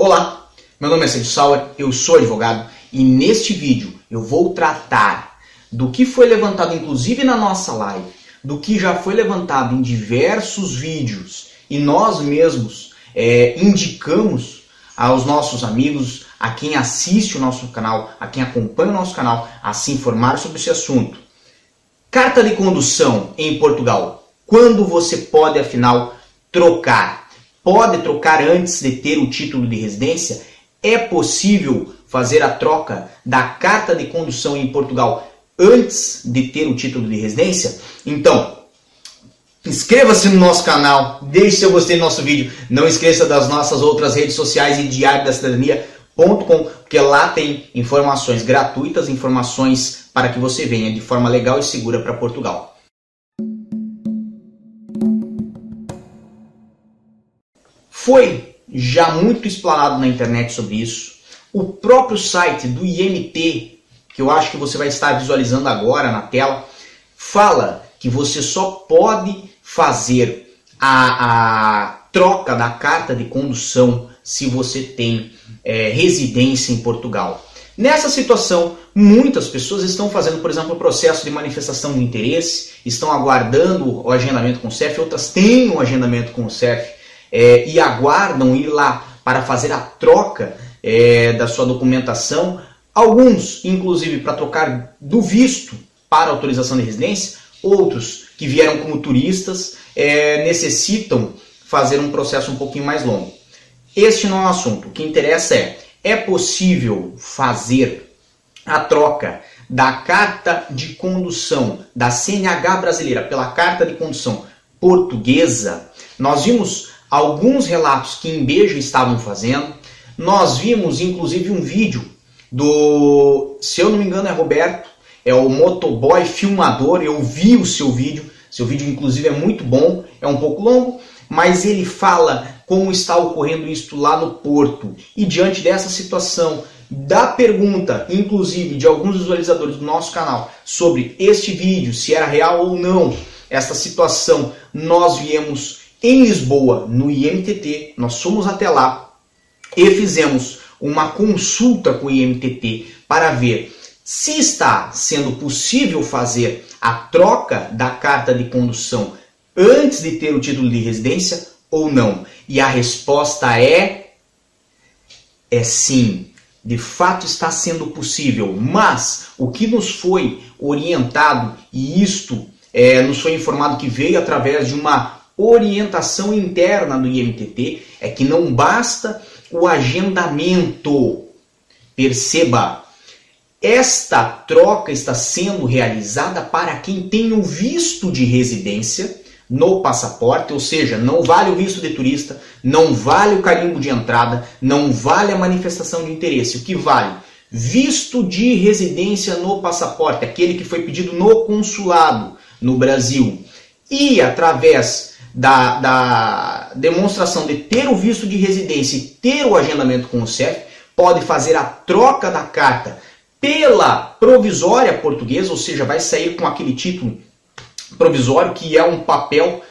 Olá, meu nome é Sérgio Sauer, eu sou advogado e neste vídeo eu vou tratar do que foi levantado inclusive na nossa live, do que já foi levantado em diversos vídeos e nós mesmos é, indicamos aos nossos amigos, a quem assiste o nosso canal, a quem acompanha o nosso canal, a se informar sobre esse assunto. Carta de condução em Portugal. Quando você pode afinal trocar? Pode trocar antes de ter o título de residência? É possível fazer a troca da carta de condução em Portugal antes de ter o título de residência? Então, inscreva-se no nosso canal, deixe seu gostei no nosso vídeo, não esqueça das nossas outras redes sociais e diário da cidadania.com, porque lá tem informações gratuitas, informações para que você venha de forma legal e segura para Portugal. Foi já muito explanado na internet sobre isso. O próprio site do IMT, que eu acho que você vai estar visualizando agora na tela, fala que você só pode fazer a, a troca da carta de condução se você tem é, residência em Portugal. Nessa situação, muitas pessoas estão fazendo, por exemplo, o processo de manifestação de interesse, estão aguardando o agendamento com o CEF, outras têm um agendamento com o CEF é, e aguardam ir lá para fazer a troca é, da sua documentação, alguns, inclusive, para trocar do visto para autorização de residência, outros que vieram como turistas é, necessitam fazer um processo um pouquinho mais longo. Este não é o assunto. O que interessa é: é possível fazer a troca da carta de condução da CNH brasileira pela carta de condução portuguesa? Nós vimos alguns relatos que em Beja estavam fazendo. Nós vimos inclusive um vídeo do, se eu não me engano é Roberto, é o motoboy filmador, eu vi o seu vídeo, seu vídeo inclusive é muito bom, é um pouco longo, mas ele fala como está ocorrendo isto lá no porto. E diante dessa situação, da pergunta, inclusive de alguns visualizadores do nosso canal, sobre este vídeo, se era real ou não, esta situação, nós viemos em Lisboa, no IMTT, nós fomos até lá e fizemos uma consulta com o IMTT para ver se está sendo possível fazer a troca da carta de condução antes de ter o título de residência ou não. E a resposta é é sim. De fato está sendo possível, mas o que nos foi orientado e isto é, nos foi informado que veio através de uma orientação interna do IMTT é que não basta o agendamento. Perceba, esta troca está sendo realizada para quem tem o visto de residência no passaporte, ou seja, não vale o visto de turista, não vale o carimbo de entrada, não vale a manifestação de interesse. O que vale? Visto de residência no passaporte, aquele que foi pedido no consulado no Brasil. E através da, da demonstração de ter o visto de residência e ter o agendamento com o CEF, pode fazer a troca da carta pela provisória portuguesa, ou seja, vai sair com aquele título provisório que é um papel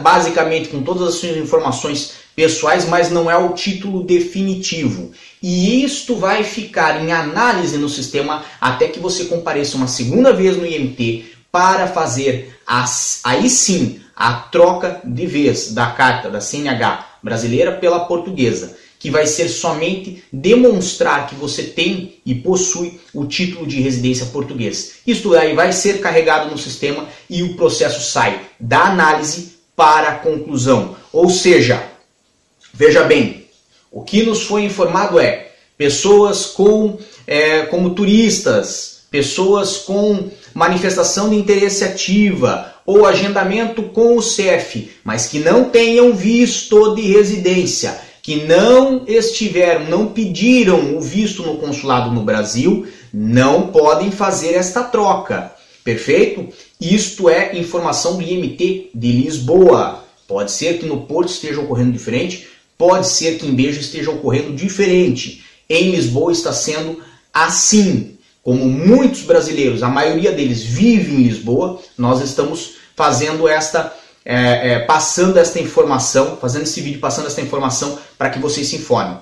basicamente com todas as suas informações pessoais, mas não é o título definitivo. E isto vai ficar em análise no sistema até que você compareça uma segunda vez no IMT para fazer as, aí sim a troca de vez da carta da CNH brasileira pela portuguesa, que vai ser somente demonstrar que você tem e possui o título de residência português. Isto aí vai ser carregado no sistema e o processo sai da análise para a conclusão. Ou seja, veja bem, o que nos foi informado é pessoas com é, como turistas, pessoas com manifestação de interesse ativa, ou agendamento com o CEF, mas que não tenham visto de residência, que não estiveram, não pediram o visto no consulado no Brasil, não podem fazer esta troca. Perfeito? Isto é informação do IMT de Lisboa. Pode ser que no Porto esteja ocorrendo diferente, pode ser que em Beja esteja ocorrendo diferente. Em Lisboa está sendo assim como muitos brasileiros, a maioria deles vive em Lisboa, nós estamos fazendo esta, é, é, passando esta informação, fazendo esse vídeo passando esta informação para que vocês se informem.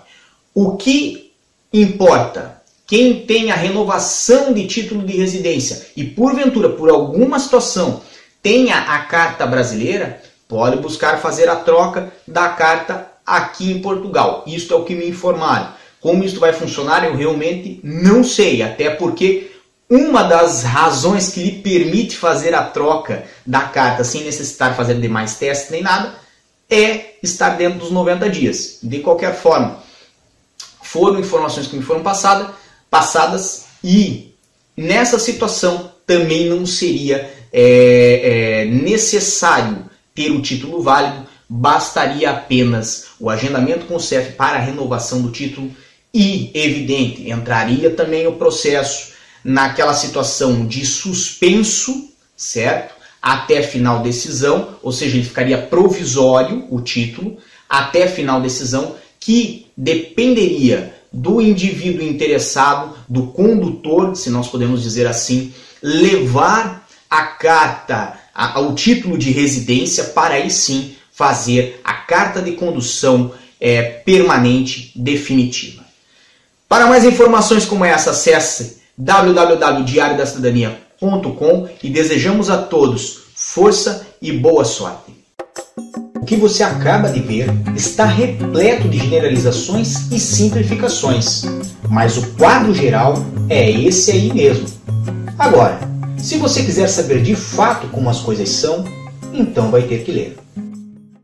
O que importa? Quem tem a renovação de título de residência e porventura por alguma situação tenha a carta brasileira, pode buscar fazer a troca da carta aqui em Portugal. Isto é o que me informaram. Como isso vai funcionar, eu realmente não sei, até porque uma das razões que lhe permite fazer a troca da carta sem necessitar fazer demais testes nem nada é estar dentro dos 90 dias. De qualquer forma, foram informações que me foram passada, passadas e nessa situação também não seria é, é, necessário ter o título válido, bastaria apenas o agendamento com o CEF para a renovação do título e, evidente, entraria também o processo naquela situação de suspenso, certo? Até final decisão, ou seja, ele ficaria provisório o título até final decisão, que dependeria do indivíduo interessado, do condutor, se nós podemos dizer assim, levar a carta, a, o título de residência para aí sim fazer a carta de condução é, permanente definitiva. Para mais informações como essa, acesse www.diariodacidadania.com e desejamos a todos força e boa sorte. O que você acaba de ver está repleto de generalizações e simplificações, mas o quadro geral é esse aí mesmo. Agora, se você quiser saber de fato como as coisas são, então vai ter que ler.